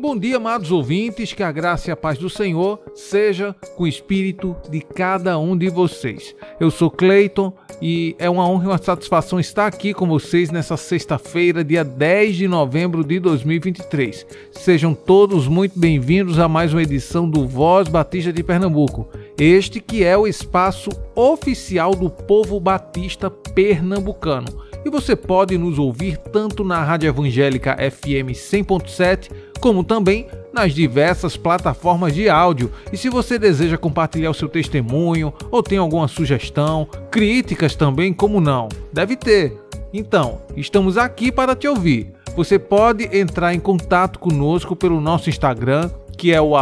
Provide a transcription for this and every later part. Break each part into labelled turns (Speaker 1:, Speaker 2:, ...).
Speaker 1: Bom dia, amados ouvintes, que a graça e a paz do Senhor seja com o espírito de cada um de vocês. Eu sou Cleiton e é uma honra e uma satisfação estar aqui com vocês nessa sexta-feira, dia 10 de novembro de 2023. Sejam todos muito bem-vindos a mais uma edição do Voz Batista de Pernambuco. Este que é o espaço oficial do povo batista pernambucano. E você pode nos ouvir tanto na Rádio Evangélica FM 100.7 como também nas diversas plataformas de áudio. E se você deseja compartilhar o seu testemunho ou tem alguma sugestão, críticas também, como não? Deve ter. Então, estamos aqui para te ouvir. Você pode entrar em contato conosco pelo nosso Instagram, que é o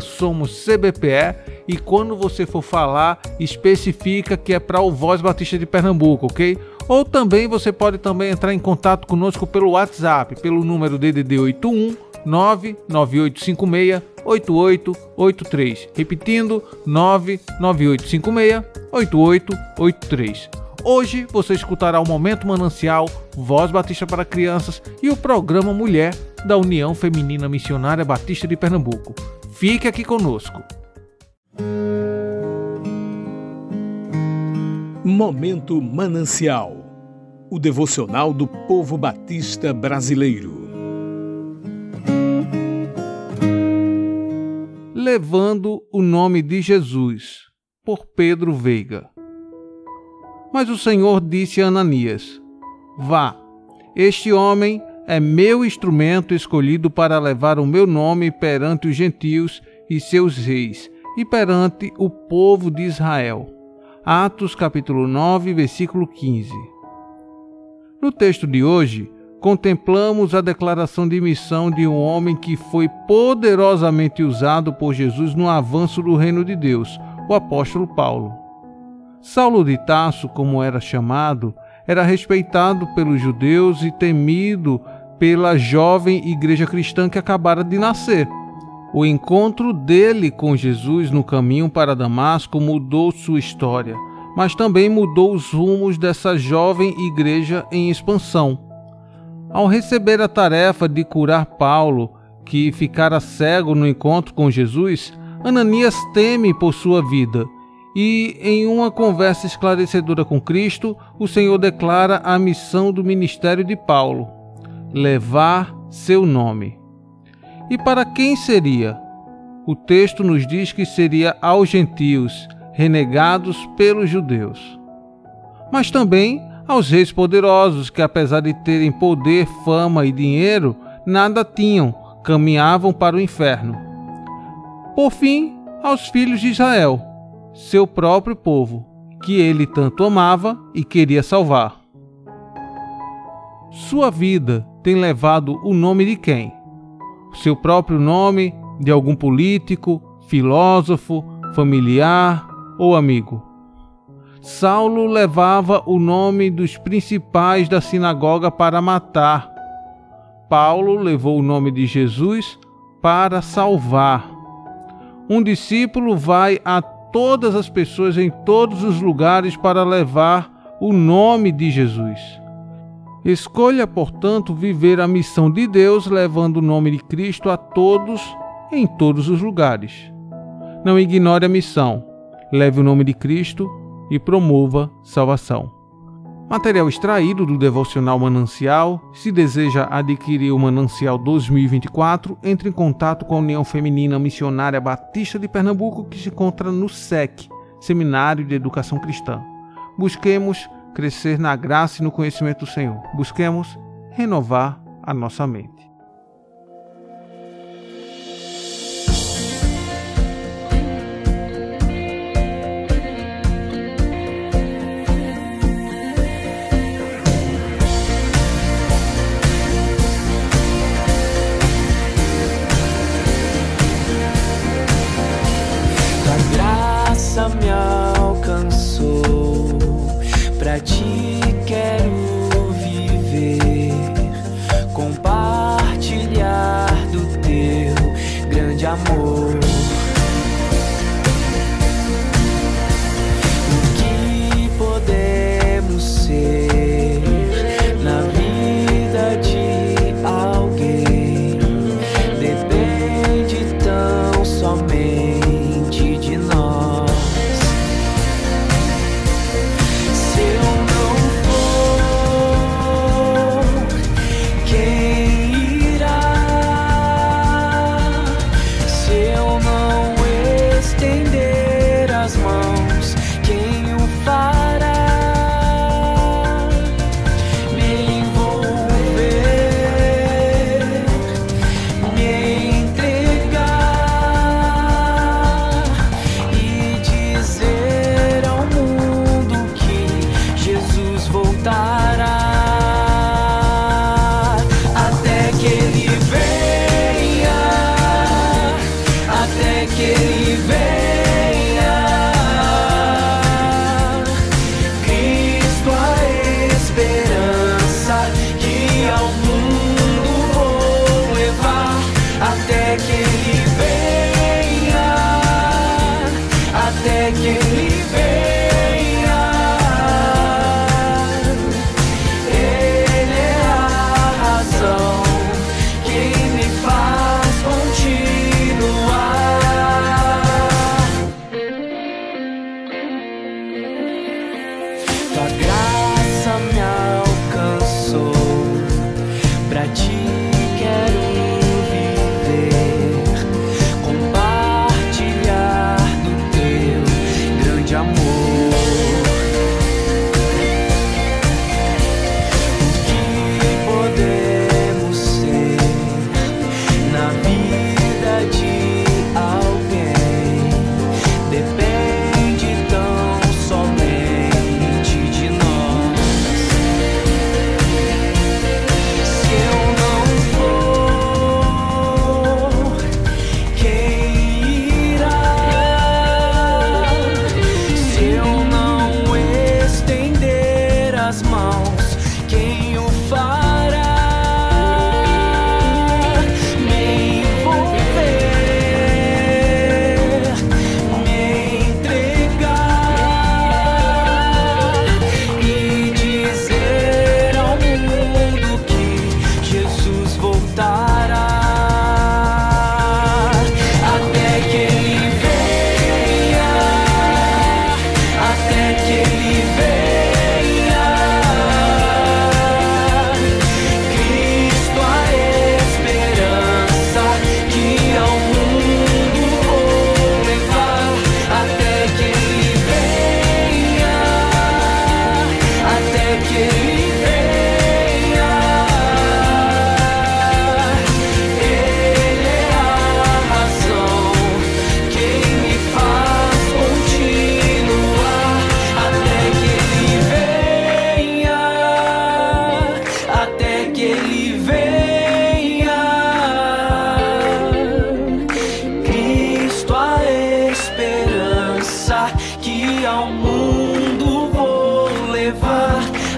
Speaker 1: @somoscbpe, e quando você for falar, especifica que é para o Voz Batista de Pernambuco, ok? Ou também você pode também entrar em contato conosco pelo WhatsApp, pelo número DDD 81 99856 8883. Repetindo, 99856 8883. Hoje você escutará o Momento Manancial, Voz Batista para Crianças e o programa Mulher da União Feminina Missionária Batista de Pernambuco. Fique aqui conosco.
Speaker 2: Momento Manancial o devocional do povo batista brasileiro.
Speaker 1: levando o nome de Jesus, por Pedro Veiga. Mas o Senhor disse a Ananias: Vá, este homem é meu instrumento escolhido para levar o meu nome perante os gentios e seus reis, e perante o povo de Israel. Atos capítulo 9, versículo 15. No texto de hoje, contemplamos a declaração de missão de um homem que foi poderosamente usado por Jesus no avanço do reino de Deus, o apóstolo Paulo. Saulo de Tarso, como era chamado, era respeitado pelos judeus e temido pela jovem igreja cristã que acabara de nascer. O encontro dele com Jesus no caminho para Damasco mudou sua história, mas também mudou os rumos dessa jovem igreja em expansão. Ao receber a tarefa de curar Paulo, que ficara cego no encontro com Jesus, Ananias teme por sua vida. E em uma conversa esclarecedora com Cristo, o Senhor declara a missão do ministério de Paulo: levar seu nome. E para quem seria? O texto nos diz que seria aos gentios, renegados pelos judeus. Mas também aos reis poderosos, que apesar de terem poder, fama e dinheiro, nada tinham, caminhavam para o inferno. Por fim, aos filhos de Israel, seu próprio povo, que ele tanto amava e queria salvar. Sua vida tem levado o nome de quem? Seu próprio nome, de algum político, filósofo, familiar ou amigo? Saulo levava o nome dos principais da sinagoga para matar. Paulo levou o nome de Jesus para salvar. Um discípulo vai a todas as pessoas em todos os lugares para levar o nome de Jesus. Escolha, portanto, viver a missão de Deus levando o nome de Cristo a todos em todos os lugares. Não ignore a missão. Leve o nome de Cristo e promova salvação. Material extraído do devocional Manancial. Se deseja adquirir o Manancial 2024, entre em contato com a União Feminina Missionária Batista de Pernambuco, que se encontra no SEC, Seminário de Educação Cristã. Busquemos crescer na graça e no conhecimento do Senhor. Busquemos renovar a nossa mente.
Speaker 3: Graça me alcançou ti. she get away?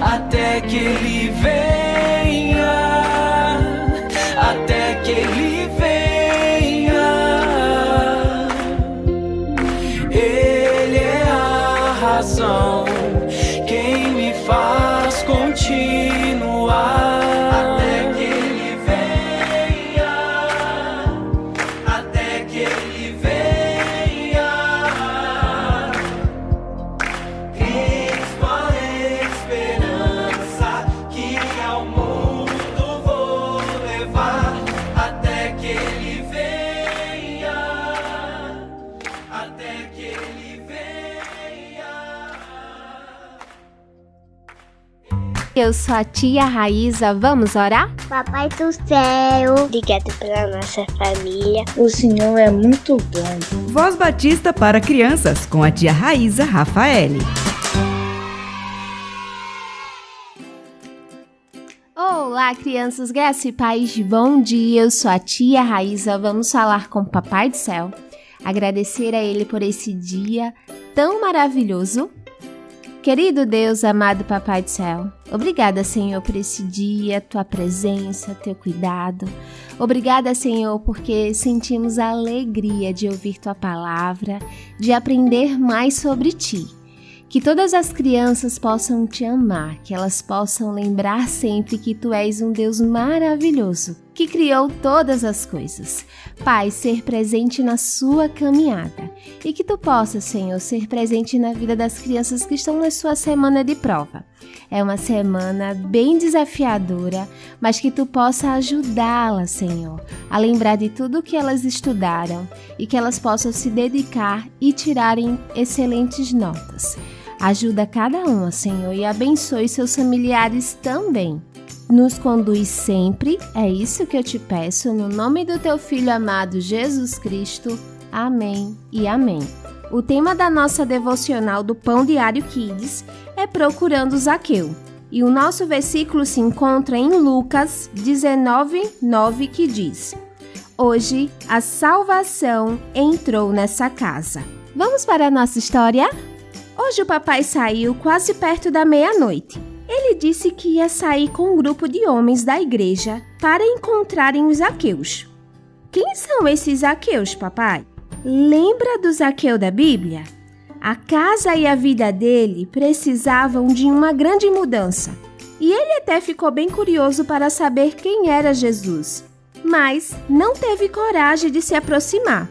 Speaker 3: até que ele veio.
Speaker 4: Eu sou a tia Raíza, vamos orar?
Speaker 5: Papai do céu, obrigado pela nossa família.
Speaker 6: O Senhor é muito bom.
Speaker 7: Voz Batista para crianças com a tia Raíza Rafaele.
Speaker 4: Olá, crianças, graça e paz, bom dia. Eu sou a tia Raíza. Vamos falar com o Papai do Céu. Agradecer a Ele por esse dia tão maravilhoso Querido Deus, amado Papai do Céu, obrigada, Senhor, por esse dia, tua presença, teu cuidado. Obrigada, Senhor, porque sentimos a alegria de ouvir tua palavra, de aprender mais sobre ti. Que todas as crianças possam te amar, que elas possam lembrar sempre que tu és um Deus maravilhoso, que criou todas as coisas. Pai, ser presente na sua caminhada e que tu possas, Senhor, ser presente na vida das crianças que estão na sua semana de prova. É uma semana bem desafiadora, mas que tu possa ajudá-las, Senhor, a lembrar de tudo o que elas estudaram e que elas possam se dedicar e tirarem excelentes notas. Ajuda cada uma, Senhor, e abençoe seus familiares também. Nos conduz sempre, é isso que eu te peço, no nome do teu Filho amado Jesus Cristo. Amém e amém. O tema da nossa devocional do Pão Diário Kids é Procurando Zaqueu. E o nosso versículo se encontra em Lucas 19, 9, que diz: Hoje a salvação entrou nessa casa. Vamos para a nossa história? Hoje o papai saiu quase perto da meia-noite. Ele disse que ia sair com um grupo de homens da igreja para encontrarem os Zaqueus. Quem são esses Zaqueus, papai? Lembra do Zaqueu da Bíblia? A casa e a vida dele precisavam de uma grande mudança. E ele até ficou bem curioso para saber quem era Jesus, mas não teve coragem de se aproximar.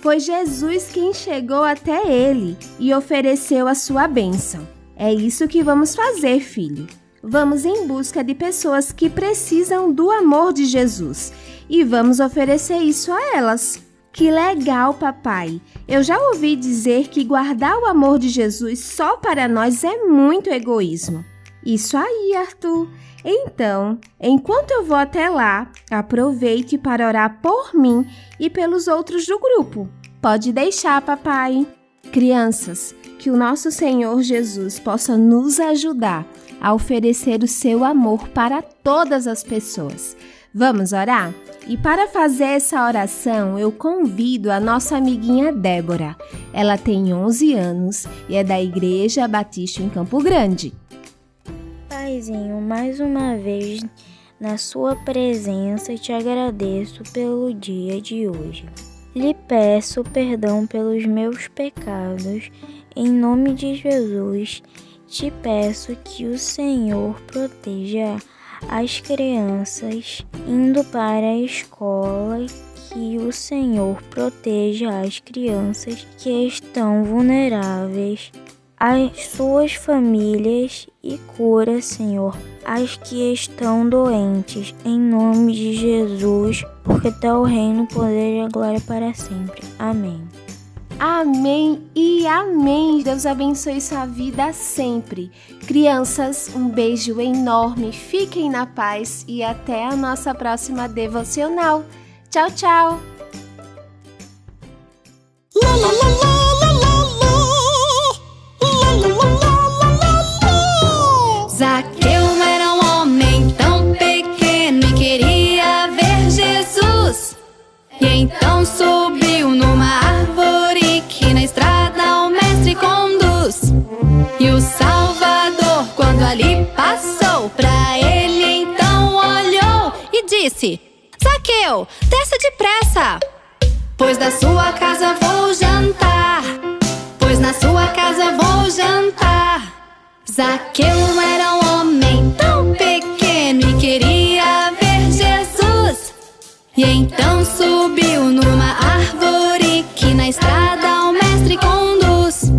Speaker 4: Foi Jesus quem chegou até ele e ofereceu a sua bênção. É isso que vamos fazer, filho. Vamos em busca de pessoas que precisam do amor de Jesus e vamos oferecer isso a elas. Que legal, papai! Eu já ouvi dizer que guardar o amor de Jesus só para nós é muito egoísmo. Isso aí, Arthur. Então, enquanto eu vou até lá, aproveite para orar por mim e pelos outros do grupo. Pode deixar, papai. Crianças, que o nosso Senhor Jesus possa nos ajudar a oferecer o seu amor para todas as pessoas. Vamos orar? E para fazer essa oração, eu convido a nossa amiguinha Débora. Ela tem 11 anos e é da Igreja Batista em Campo Grande.
Speaker 6: Paizinho, mais uma vez na sua presença te agradeço pelo dia de hoje. Lhe peço perdão pelos meus pecados. Em nome de Jesus, te peço que o Senhor proteja as crianças indo para a escola, que o Senhor proteja as crianças que estão vulneráveis as suas famílias e cura, Senhor, as que estão doentes, em nome de Jesus, porque teu reino, poder e a glória para sempre. Amém.
Speaker 4: Amém e amém. Deus abençoe sua vida sempre. Crianças, um beijo enorme. Fiquem na paz e até a nossa próxima devocional. Tchau, tchau. Lá, lá, lá,
Speaker 8: Então subiu numa árvore que na estrada o mestre conduz. E o Salvador, quando ali passou, pra ele então olhou e disse: Zaqueu, desça depressa, pois da sua casa vou jantar. Pois na sua casa vou jantar. Zaqueu era um homem tão E então subiu numa árvore que na estrada o mestre conduz.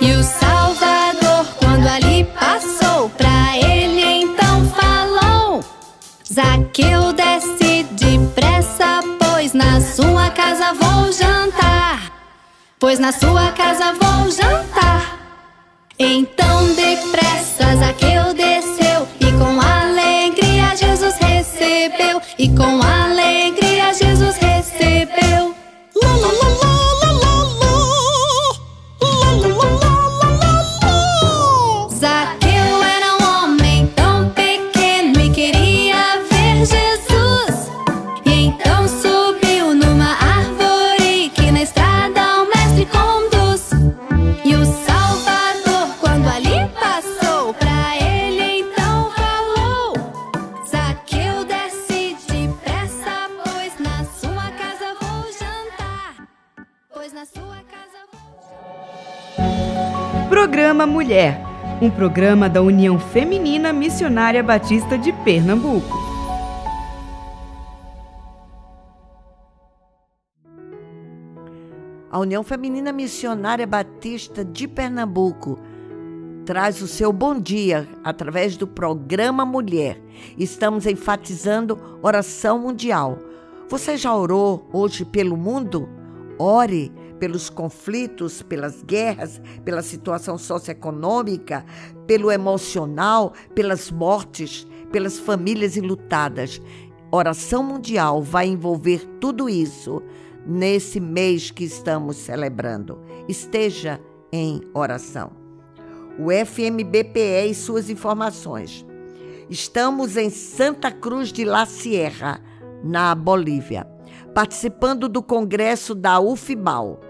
Speaker 8: E o Salvador, quando ali passou, pra ele então falou: Zaqueu, desce depressa, pois na sua casa vou jantar. Pois na sua casa vou jantar. Então depressa Zaqueu desceu e com alegria Jesus recebeu e com
Speaker 7: alegria Mulher, um programa da União Feminina Missionária Batista de Pernambuco.
Speaker 9: A União Feminina Missionária Batista de Pernambuco traz o seu bom dia através do programa Mulher. Estamos enfatizando oração mundial. Você já orou hoje pelo mundo? Ore pelos conflitos, pelas guerras, pela situação socioeconômica, pelo emocional, pelas mortes, pelas famílias enlutadas. Oração mundial vai envolver tudo isso nesse mês que estamos celebrando. Esteja em oração. O FMBPE e suas informações. Estamos em Santa Cruz de La Sierra, na Bolívia, participando do congresso da UFBAL.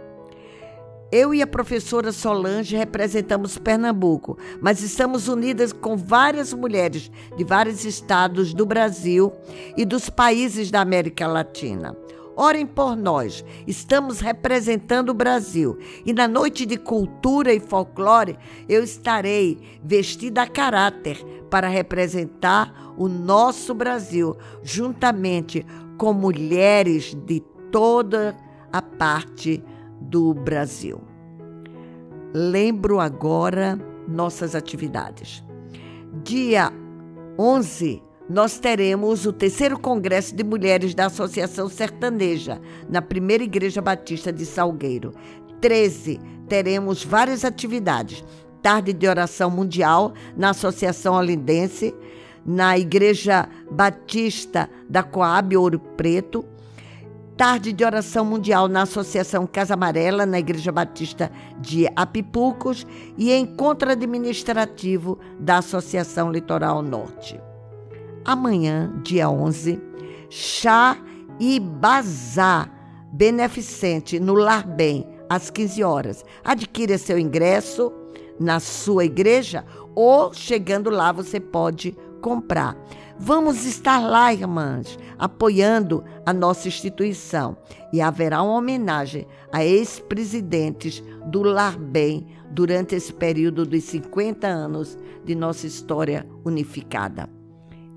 Speaker 9: Eu e a professora Solange representamos Pernambuco, mas estamos unidas com várias mulheres de vários estados do Brasil e dos países da América Latina. Orem por nós, estamos representando o Brasil e na noite de cultura e folclore eu estarei vestida a caráter para representar o nosso Brasil, juntamente com mulheres de toda a parte do Brasil. Lembro agora nossas atividades. Dia 11, nós teremos o terceiro Congresso de Mulheres da Associação Sertaneja, na Primeira Igreja Batista de Salgueiro. 13, teremos várias atividades. Tarde de Oração Mundial, na Associação Olindense, na Igreja Batista da Coab Ouro Preto tarde de oração mundial na Associação Casa Amarela, na Igreja Batista de Apipucos e encontro administrativo da Associação Litoral Norte. Amanhã, dia 11, chá e bazar beneficente no Lar Bem, às 15 horas. Adquira seu ingresso na sua igreja ou chegando lá você pode comprar. Vamos estar lá, irmãs, apoiando a nossa instituição. E haverá uma homenagem a ex-presidentes do Lar Bem durante esse período dos 50 anos de nossa história unificada.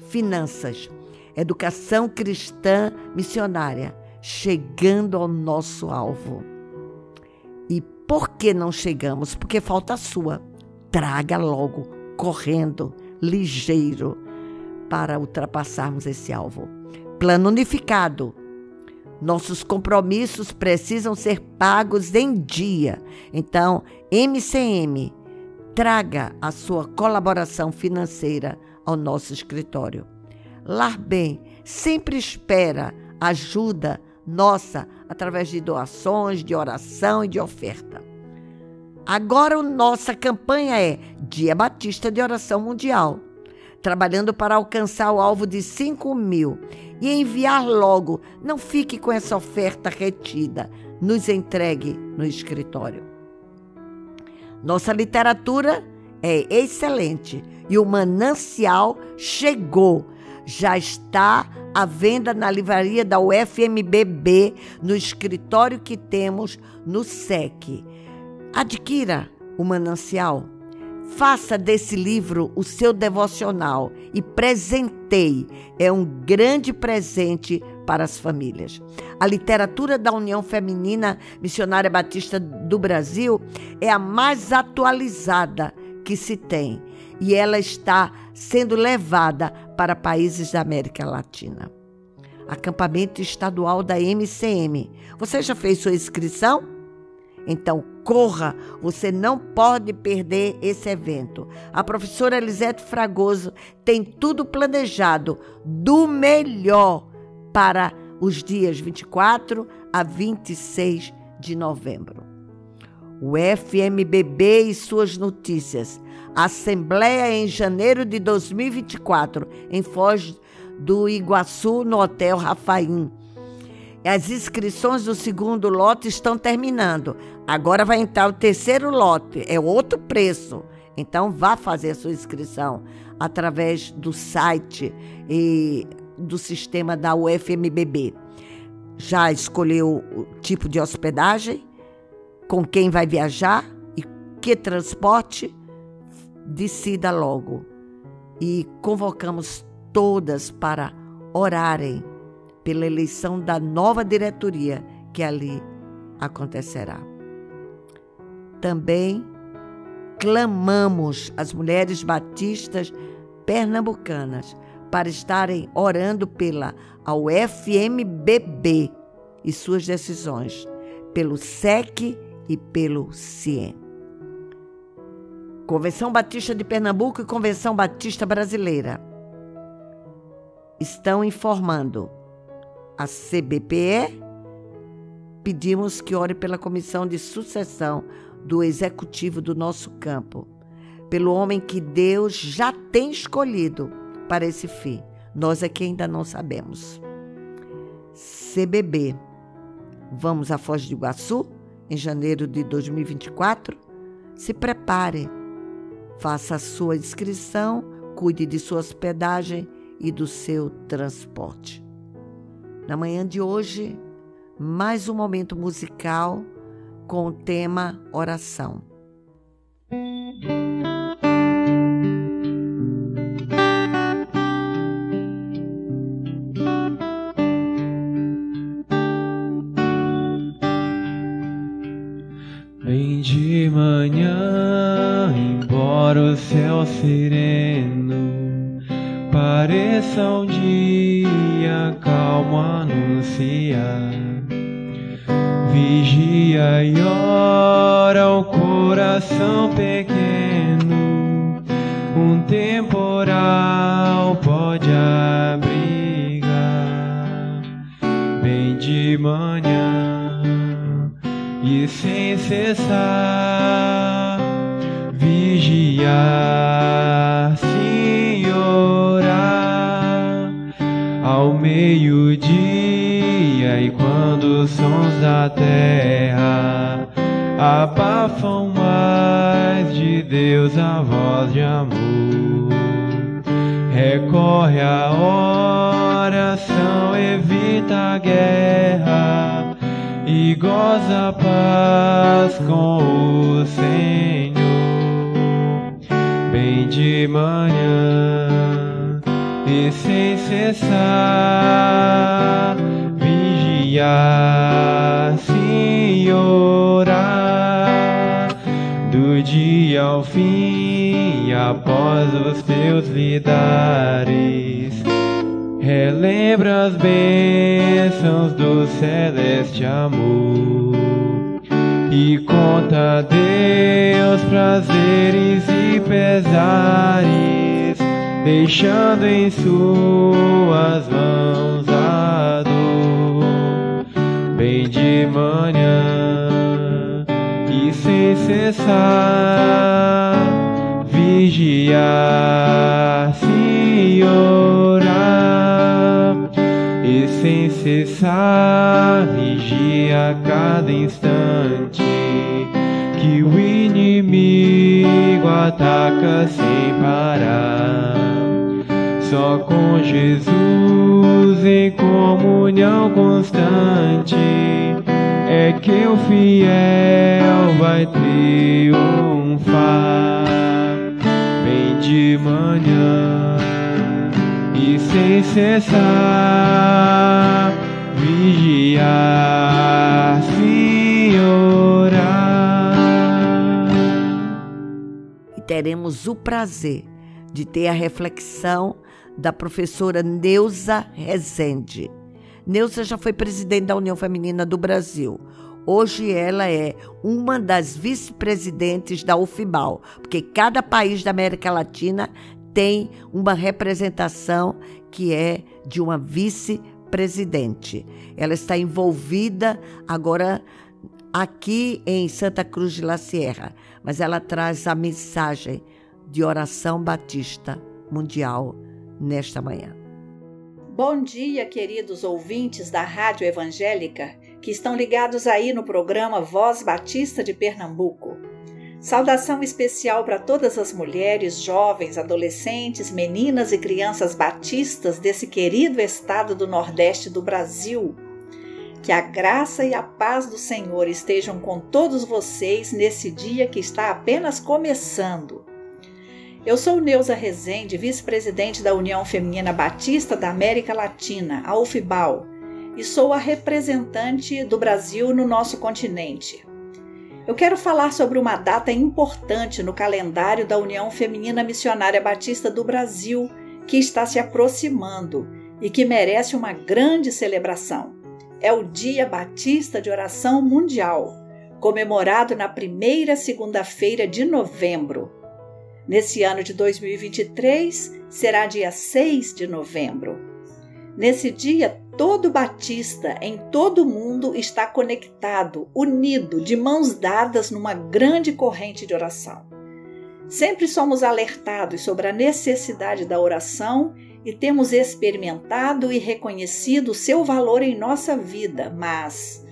Speaker 9: Finanças, educação cristã missionária, chegando ao nosso alvo. E por que não chegamos? Porque falta a sua. Traga logo, correndo, ligeiro para ultrapassarmos esse alvo. Plano unificado. Nossos compromissos precisam ser pagos em dia. Então, MCM, traga a sua colaboração financeira ao nosso escritório. Lar Bem sempre espera ajuda nossa através de doações, de oração e de oferta. Agora, nossa campanha é Dia Batista de Oração Mundial trabalhando para alcançar o alvo de 5 mil e enviar logo. Não fique com essa oferta retida. Nos entregue no escritório. Nossa literatura é excelente e o manancial chegou. Já está à venda na livraria da UFMBB, no escritório que temos no SEC. Adquira o manancial Faça desse livro o seu devocional e presenteie. É um grande presente para as famílias. A literatura da União Feminina Missionária Batista do Brasil é a mais atualizada que se tem e ela está sendo levada para países da América Latina. Acampamento estadual da MCM. Você já fez sua inscrição? Então, corra, você não pode perder esse evento. A professora Elisete Fragoso tem tudo planejado do melhor para os dias 24 a 26 de novembro. O FMBB e suas notícias. Assembleia em janeiro de 2024, em Foz do Iguaçu, no Hotel Rafaim. As inscrições do segundo lote estão terminando. Agora vai entrar o terceiro lote, é outro preço. Então vá fazer a sua inscrição através do site e do sistema da UFMBB. Já escolheu o tipo de hospedagem? Com quem vai viajar? E que transporte? Decida logo. E convocamos todas para orarem pela eleição da nova diretoria que ali acontecerá. Também clamamos as mulheres batistas pernambucanas para estarem orando pela UFMBB e suas decisões, pelo SEC e pelo CIEM. Convenção Batista de Pernambuco e Convenção Batista Brasileira estão informando a CBPE. Pedimos que ore pela comissão de sucessão do executivo do nosso campo, pelo homem que Deus já tem escolhido para esse fim. Nós aqui ainda não sabemos. CBB. Vamos a Foz do Iguaçu em janeiro de 2024. Se prepare. Faça a sua inscrição, cuide de sua hospedagem e do seu transporte. Na manhã de hoje, mais um momento musical com o tema oração.
Speaker 3: Vem de manhã, embora o céu sereno coração pequeno, um temporal pode abrigar. Bem de manhã e sem cessar, vigiar, orar ao meio-dia e quando os sons da terra abafam mais de Deus a voz de amor. Recorre a oração, evita a guerra e goza a paz com o Senhor. Bem de manhã e sem cessar vigiar, orar, do dia ao fim, após os teus lidares. Relembra as bênçãos do celeste amor e conta a Deus prazeres e pesares, deixando em suas sem cessar, vigiar, sim, orar e sem cessar vigia cada instante que o inimigo ataca sem parar. Só com Jesus em comunhão constante é que o fiel vai triunfar. Bem de manhã e sem cessar vigiar, orar.
Speaker 9: E teremos o prazer de ter a reflexão da professora Neuza Rezende. Neuza já foi presidente da União Feminina do Brasil. Hoje ela é uma das vice-presidentes da UFIBAL, porque cada país da América Latina tem uma representação que é de uma vice presidente. Ela está envolvida agora aqui em Santa Cruz de la Sierra, mas ela traz a mensagem de oração batista mundial nesta manhã.
Speaker 10: Bom dia, queridos ouvintes da Rádio Evangélica que estão ligados aí no programa Voz Batista de Pernambuco. Saudação especial para todas as mulheres, jovens, adolescentes, meninas e crianças batistas desse querido estado do Nordeste do Brasil. Que a graça e a paz do Senhor estejam com todos vocês nesse dia que está apenas começando. Eu sou Neuza Rezende, vice-presidente da União Feminina Batista da América Latina, a UFBAL, e sou a representante do Brasil no nosso continente. Eu quero falar sobre uma data importante no calendário da União Feminina Missionária Batista do Brasil, que está se aproximando e que merece uma grande celebração. É o Dia Batista de Oração Mundial, comemorado na primeira segunda-feira de novembro. Nesse ano de 2023, será dia 6 de novembro. Nesse dia, todo batista em todo o mundo está conectado, unido, de mãos dadas numa grande corrente de oração. Sempre somos alertados sobre a necessidade da oração e temos experimentado e reconhecido seu valor em nossa vida, mas,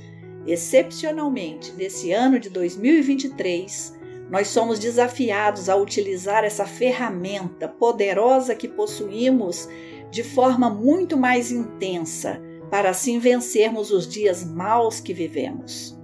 Speaker 10: excepcionalmente, nesse ano de 2023, nós somos desafiados a utilizar essa ferramenta poderosa que possuímos de forma muito mais intensa, para assim vencermos os dias maus que vivemos.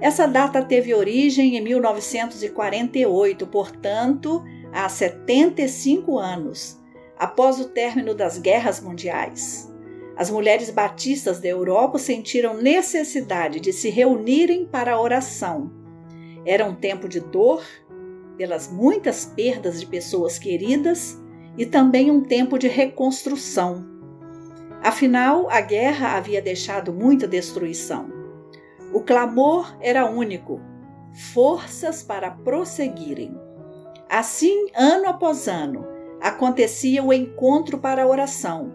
Speaker 10: Essa data teve origem em 1948, portanto, há 75 anos, após o término das guerras mundiais. As mulheres batistas da Europa sentiram necessidade de se reunirem para a oração. Era um tempo de dor pelas muitas perdas de pessoas queridas e também um tempo de reconstrução. Afinal, a guerra havia deixado muita destruição. O clamor era único: forças para prosseguirem. Assim, ano após ano, acontecia o encontro para a oração.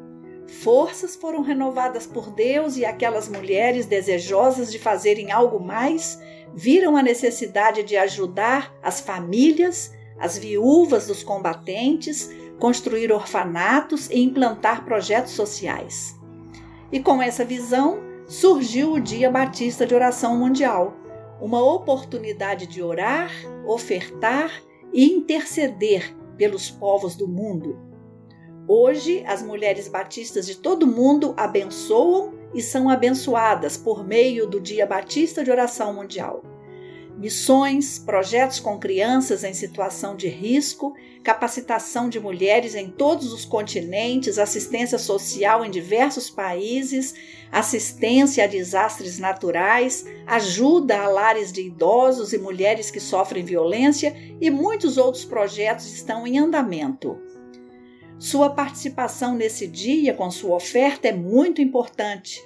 Speaker 10: Forças foram renovadas por Deus e aquelas mulheres desejosas de fazerem algo mais viram a necessidade de ajudar as famílias, as viúvas dos combatentes, construir orfanatos e implantar projetos sociais. E com essa visão surgiu o Dia Batista de Oração Mundial, uma oportunidade de orar, ofertar e interceder pelos povos do mundo. Hoje, as mulheres batistas de todo o mundo abençoam e são abençoadas por meio do Dia Batista de Oração Mundial missões, projetos com crianças em situação de risco, capacitação de mulheres em todos os continentes, assistência social em diversos países, assistência a desastres naturais, ajuda a lares de idosos e mulheres que sofrem violência e muitos outros projetos estão em andamento. Sua participação nesse dia com sua oferta é muito importante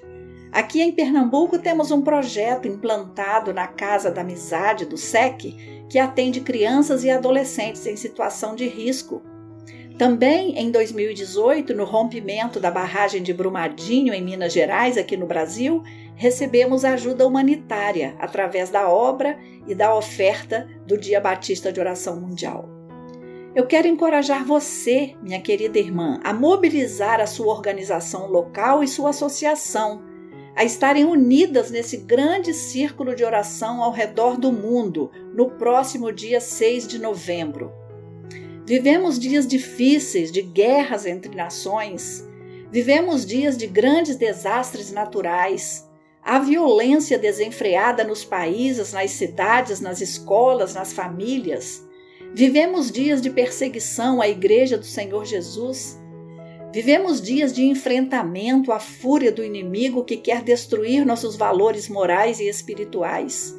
Speaker 10: Aqui em Pernambuco temos um projeto implantado na Casa da Amizade do SEC que atende crianças e adolescentes em situação de risco. Também em 2018, no rompimento da barragem de Brumadinho em Minas Gerais, aqui no Brasil, recebemos ajuda humanitária através da obra e da oferta do Dia Batista de Oração Mundial. Eu quero encorajar você, minha querida irmã, a mobilizar a sua organização local e sua associação a estarem unidas nesse grande círculo de oração ao redor do mundo no próximo dia 6 de novembro. Vivemos dias difíceis de guerras entre nações, vivemos dias de grandes desastres naturais. Há violência desenfreada nos países, nas cidades, nas escolas, nas famílias. Vivemos dias de perseguição à Igreja do Senhor Jesus Vivemos dias de enfrentamento à fúria do inimigo que quer destruir nossos valores morais e espirituais.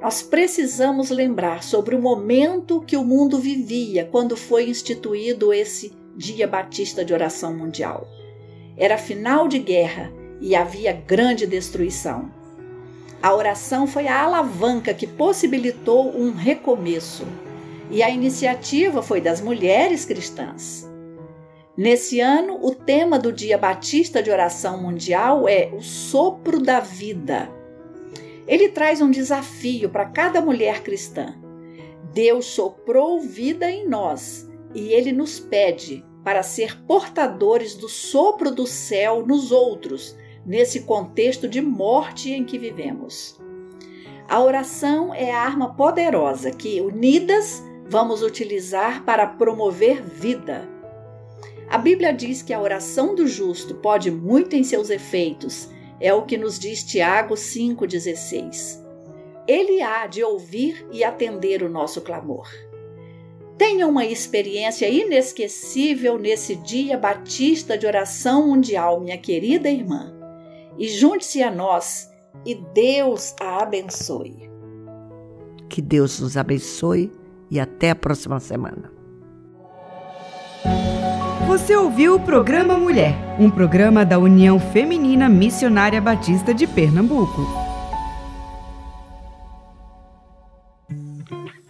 Speaker 10: Nós precisamos lembrar sobre o momento que o mundo vivia quando foi instituído esse Dia Batista de Oração Mundial. Era final de guerra e havia grande destruição. A oração foi a alavanca que possibilitou um recomeço, e a iniciativa foi das mulheres cristãs. Nesse ano, o tema do Dia Batista de Oração Mundial é o sopro da vida. Ele traz um desafio para cada mulher cristã. Deus soprou vida em nós e ele nos pede para ser portadores do sopro do céu nos outros, nesse contexto de morte em que vivemos. A oração é a arma poderosa que, unidas, vamos utilizar para promover vida. A Bíblia diz que a oração do justo pode muito em seus efeitos, é o que nos diz Tiago 5,16. Ele há de ouvir e atender o nosso clamor. Tenha uma experiência inesquecível nesse dia batista de oração mundial, minha querida irmã. E junte-se a nós e Deus a abençoe.
Speaker 9: Que Deus nos abençoe e até a próxima semana.
Speaker 7: Você ouviu o programa Mulher, um programa da União Feminina Missionária Batista de Pernambuco.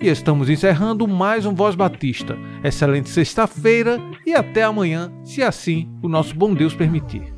Speaker 1: E estamos encerrando mais um Voz Batista. Excelente sexta-feira e até amanhã, se assim o nosso bom Deus permitir.